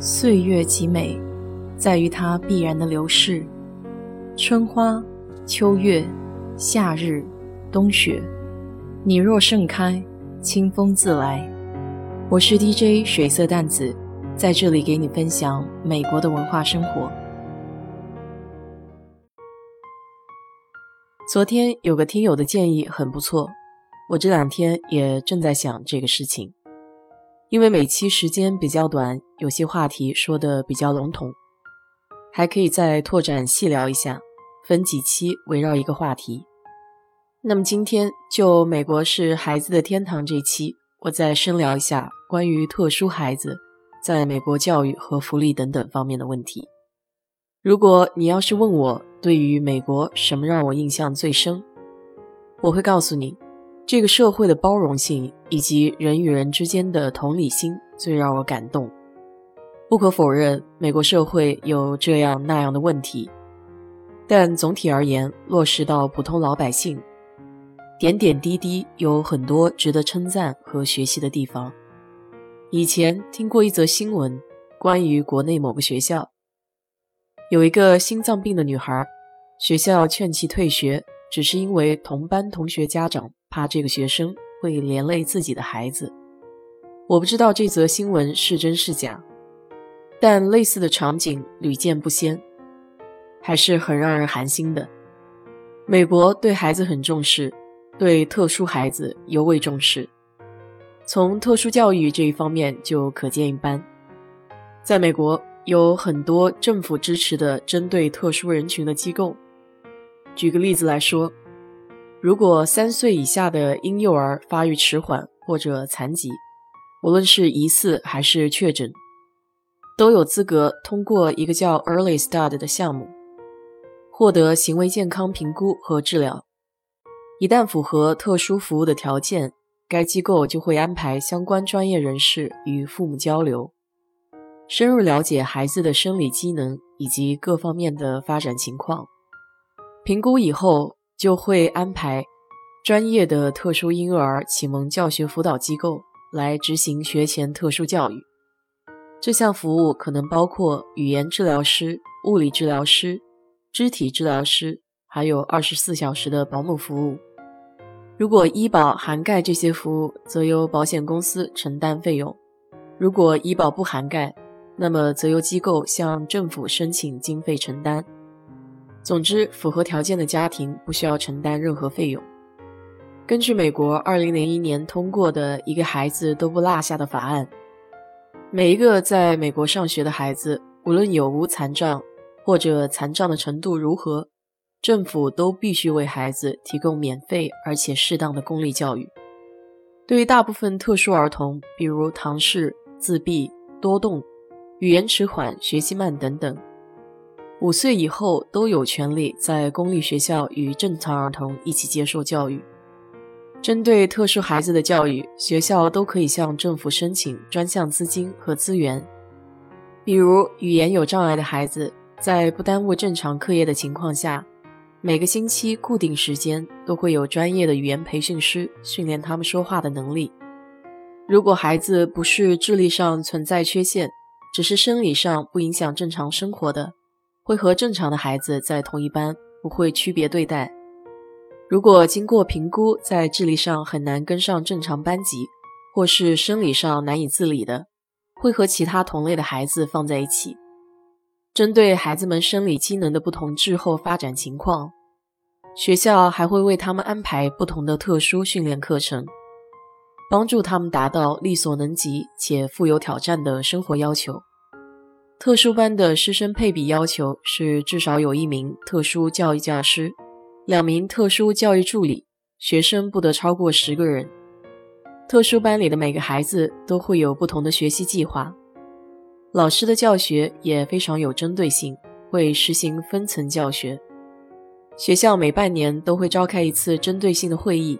岁月极美，在于它必然的流逝。春花、秋月、夏日、冬雪，你若盛开，清风自来。我是 DJ 水色淡紫，在这里给你分享美国的文化生活。昨天有个听友的建议很不错，我这两天也正在想这个事情。因为每期时间比较短，有些话题说的比较笼统，还可以再拓展细聊一下，分几期围绕一个话题。那么今天就美国是孩子的天堂这期，我再深聊一下关于特殊孩子在美国教育和福利等等方面的问题。如果你要是问我对于美国什么让我印象最深，我会告诉你。这个社会的包容性以及人与人之间的同理心最让我感动。不可否认，美国社会有这样那样的问题，但总体而言，落实到普通老百姓，点点滴滴有很多值得称赞和学习的地方。以前听过一则新闻，关于国内某个学校，有一个心脏病的女孩，学校劝其退学，只是因为同班同学家长。怕这个学生会连累自己的孩子，我不知道这则新闻是真是假，但类似的场景屡见不鲜，还是很让人寒心的。美国对孩子很重视，对特殊孩子尤为重视，从特殊教育这一方面就可见一斑。在美国有很多政府支持的针对特殊人群的机构，举个例子来说。如果三岁以下的婴幼儿发育迟缓或者残疾，无论是疑似还是确诊，都有资格通过一个叫 Early Start 的项目，获得行为健康评估和治疗。一旦符合特殊服务的条件，该机构就会安排相关专业人士与父母交流，深入了解孩子的生理机能以及各方面的发展情况。评估以后。就会安排专业的特殊婴儿启蒙教学辅导机构来执行学前特殊教育。这项服务可能包括语言治疗师、物理治疗师、肢体治疗师，还有二十四小时的保姆服务。如果医保涵盖这些服务，则由保险公司承担费用；如果医保不涵盖，那么则由机构向政府申请经费承担。总之，符合条件的家庭不需要承担任何费用。根据美国2001年通过的一个孩子都不落下的法案，每一个在美国上学的孩子，无论有无残障或者残障的程度如何，政府都必须为孩子提供免费而且适当的公立教育。对于大部分特殊儿童，比如唐氏、自闭、多动、语言迟缓、学习慢等等。五岁以后都有权利在公立学校与正常儿童一起接受教育。针对特殊孩子的教育，学校都可以向政府申请专项资金和资源。比如，语言有障碍的孩子，在不耽误正常课业的情况下，每个星期固定时间都会有专业的语言培训师训练他们说话的能力。如果孩子不是智力上存在缺陷，只是生理上不影响正常生活的。会和正常的孩子在同一班，不会区别对待。如果经过评估，在智力上很难跟上正常班级，或是生理上难以自理的，会和其他同类的孩子放在一起。针对孩子们生理机能的不同滞后发展情况，学校还会为他们安排不同的特殊训练课程，帮助他们达到力所能及且富有挑战的生活要求。特殊班的师生配比要求是至少有一名特殊教育教师，两名特殊教育助理，学生不得超过十个人。特殊班里的每个孩子都会有不同的学习计划，老师的教学也非常有针对性，会实行分层教学。学校每半年都会召开一次针对性的会议，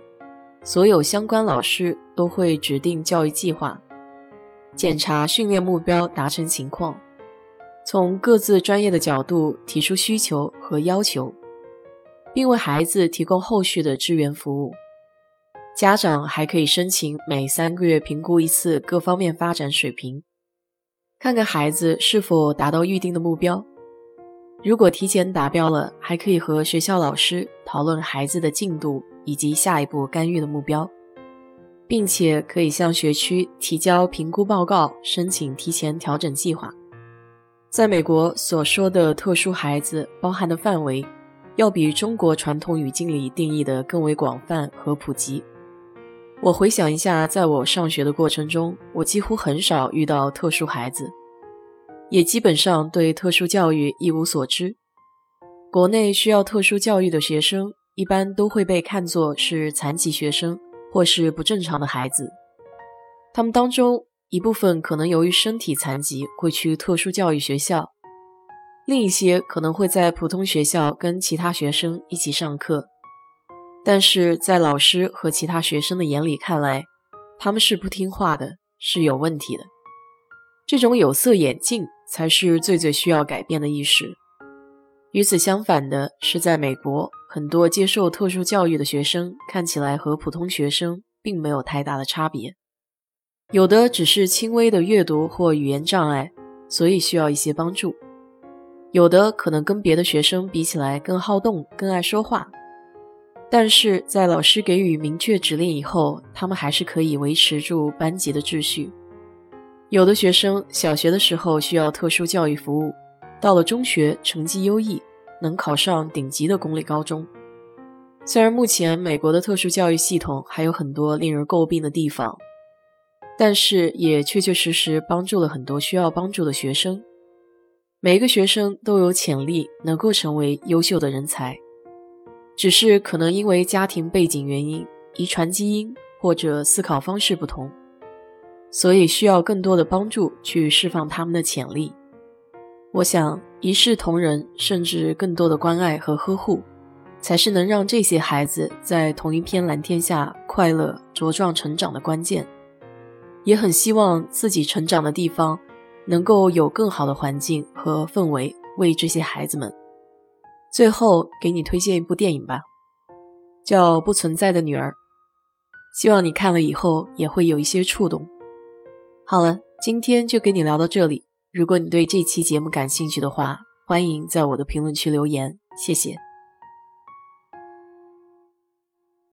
所有相关老师都会指定教育计划，检查训练目标达成情况。从各自专业的角度提出需求和要求，并为孩子提供后续的支援服务。家长还可以申请每三个月评估一次各方面发展水平。看看孩子是否达到预定的目标。如果提前达标了，还可以和学校老师讨论孩子的进度以及下一步干预的目标，并且可以向学区提交评估报告，申请提前调整计划。在美国所说的特殊孩子包含的范围，要比中国传统语境里定义的更为广泛和普及。我回想一下，在我上学的过程中，我几乎很少遇到特殊孩子。也基本上对特殊教育一无所知。国内需要特殊教育的学生，一般都会被看作是残疾学生或是不正常的孩子。他们当中一部分可能由于身体残疾会去特殊教育学校，另一些可能会在普通学校跟其他学生一起上课。但是在老师和其他学生的眼里看来，他们是不听话的，是有问题的。这种有色眼镜。才是最最需要改变的意识。与此相反的是，在美国，很多接受特殊教育的学生看起来和普通学生并没有太大的差别，有的只是轻微的阅读或语言障碍，所以需要一些帮助；有的可能跟别的学生比起来更好动、更爱说话，但是在老师给予明确指令以后，他们还是可以维持住班级的秩序。有的学生小学的时候需要特殊教育服务，到了中学成绩优异，能考上顶级的公立高中。虽然目前美国的特殊教育系统还有很多令人诟病的地方，但是也确确实实帮助了很多需要帮助的学生。每一个学生都有潜力能够成为优秀的人才，只是可能因为家庭背景原因、遗传基因或者思考方式不同。所以需要更多的帮助去释放他们的潜力。我想一视同仁，甚至更多的关爱和呵护，才是能让这些孩子在同一片蓝天下快乐茁壮成长的关键。也很希望自己成长的地方能够有更好的环境和氛围为这些孩子们。最后给你推荐一部电影吧，叫《不存在的女儿》，希望你看了以后也会有一些触动。好了，今天就跟你聊到这里。如果你对这期节目感兴趣的话，欢迎在我的评论区留言，谢谢。